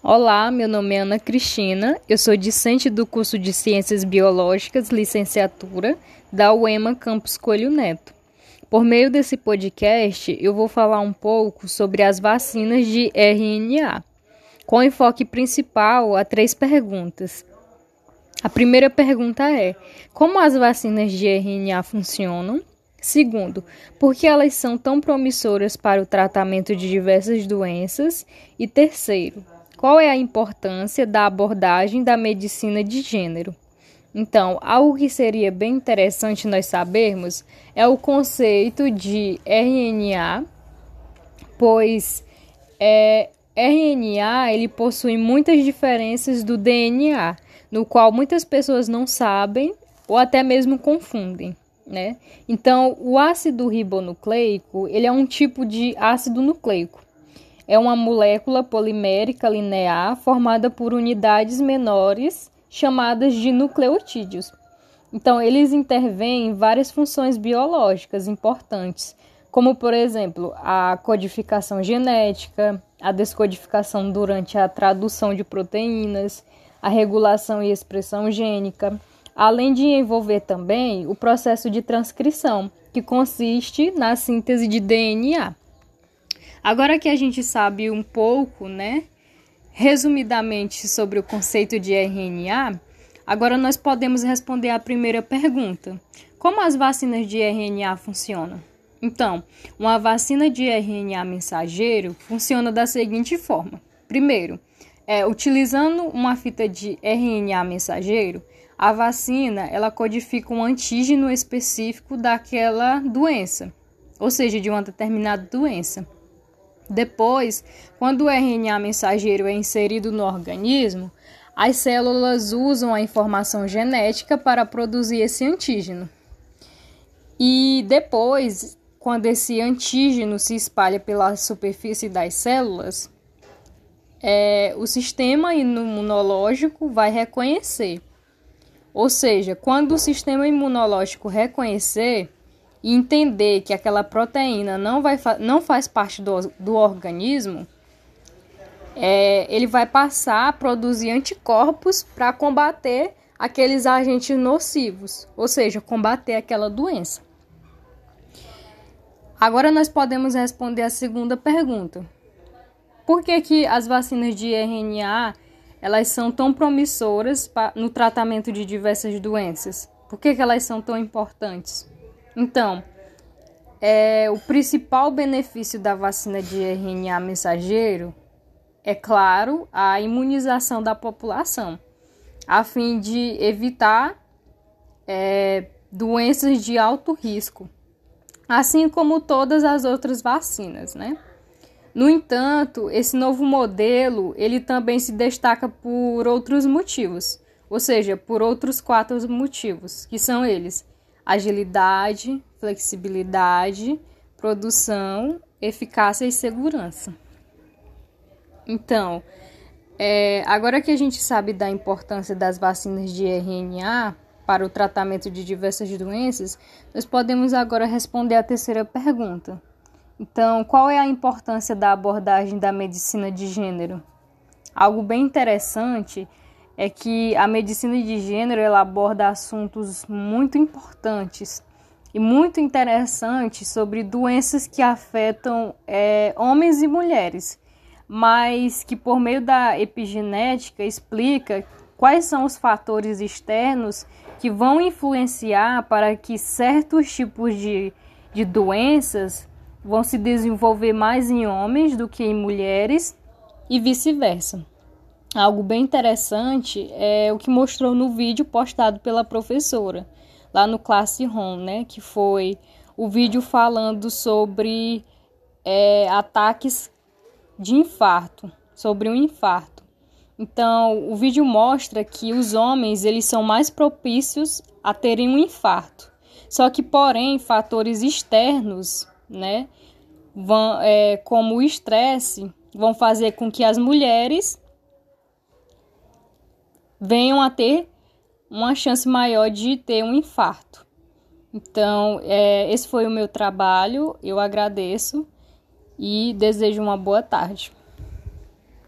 Olá, meu nome é Ana Cristina, eu sou discente do curso de Ciências Biológicas, licenciatura, da UEMA Campus Coelho Neto. Por meio desse podcast, eu vou falar um pouco sobre as vacinas de RNA, com enfoque principal a três perguntas. A primeira pergunta é: como as vacinas de RNA funcionam? Segundo, por que elas são tão promissoras para o tratamento de diversas doenças? E terceiro, qual é a importância da abordagem da medicina de gênero? Então, algo que seria bem interessante nós sabermos é o conceito de RNA, pois é, RNA ele possui muitas diferenças do DNA, no qual muitas pessoas não sabem ou até mesmo confundem né? Então, o ácido ribonucleico, ele é um tipo de ácido nucleico. É uma molécula polimérica linear formada por unidades menores chamadas de nucleotídeos. Então, eles intervêm em várias funções biológicas importantes, como, por exemplo, a codificação genética, a descodificação durante a tradução de proteínas, a regulação e expressão gênica, além de envolver também o processo de transcrição, que consiste na síntese de DNA. Agora que a gente sabe um pouco, né, resumidamente sobre o conceito de RNA, agora nós podemos responder a primeira pergunta: como as vacinas de RNA funcionam? Então, uma vacina de RNA mensageiro funciona da seguinte forma: primeiro, é, utilizando uma fita de RNA mensageiro, a vacina ela codifica um antígeno específico daquela doença, ou seja, de uma determinada doença. Depois, quando o RNA mensageiro é inserido no organismo, as células usam a informação genética para produzir esse antígeno. E depois, quando esse antígeno se espalha pela superfície das células, é, o sistema imunológico vai reconhecer ou seja, quando o sistema imunológico reconhecer e entender que aquela proteína não, vai não faz parte do, do organismo, é, ele vai passar a produzir anticorpos para combater aqueles agentes nocivos, ou seja, combater aquela doença. Agora nós podemos responder a segunda pergunta. Por que, que as vacinas de RNA elas são tão promissoras no tratamento de diversas doenças? Por que, que elas são tão importantes? Então, é, o principal benefício da vacina de RNA mensageiro é, claro, a imunização da população, a fim de evitar é, doenças de alto risco, assim como todas as outras vacinas, né? No entanto, esse novo modelo ele também se destaca por outros motivos, ou seja, por outros quatro motivos, que são eles: agilidade, flexibilidade, produção, eficácia e segurança. Então, é, agora que a gente sabe da importância das vacinas de RNA para o tratamento de diversas doenças, nós podemos agora responder a terceira pergunta então, qual é a importância da abordagem da medicina de gênero? Algo bem interessante é que a medicina de gênero ela aborda assuntos muito importantes e muito interessantes sobre doenças que afetam é, homens e mulheres, mas que por meio da epigenética explica quais são os fatores externos que vão influenciar para que certos tipos de, de doenças vão se desenvolver mais em homens do que em mulheres e vice-versa. Algo bem interessante é o que mostrou no vídeo postado pela professora lá no Classroom, né? Que foi o vídeo falando sobre é, ataques de infarto, sobre um infarto. Então, o vídeo mostra que os homens eles são mais propícios a terem um infarto. Só que, porém, fatores externos né? Vão, é, como o estresse, vão fazer com que as mulheres venham a ter uma chance maior de ter um infarto. Então, é, esse foi o meu trabalho, eu agradeço e desejo uma boa tarde.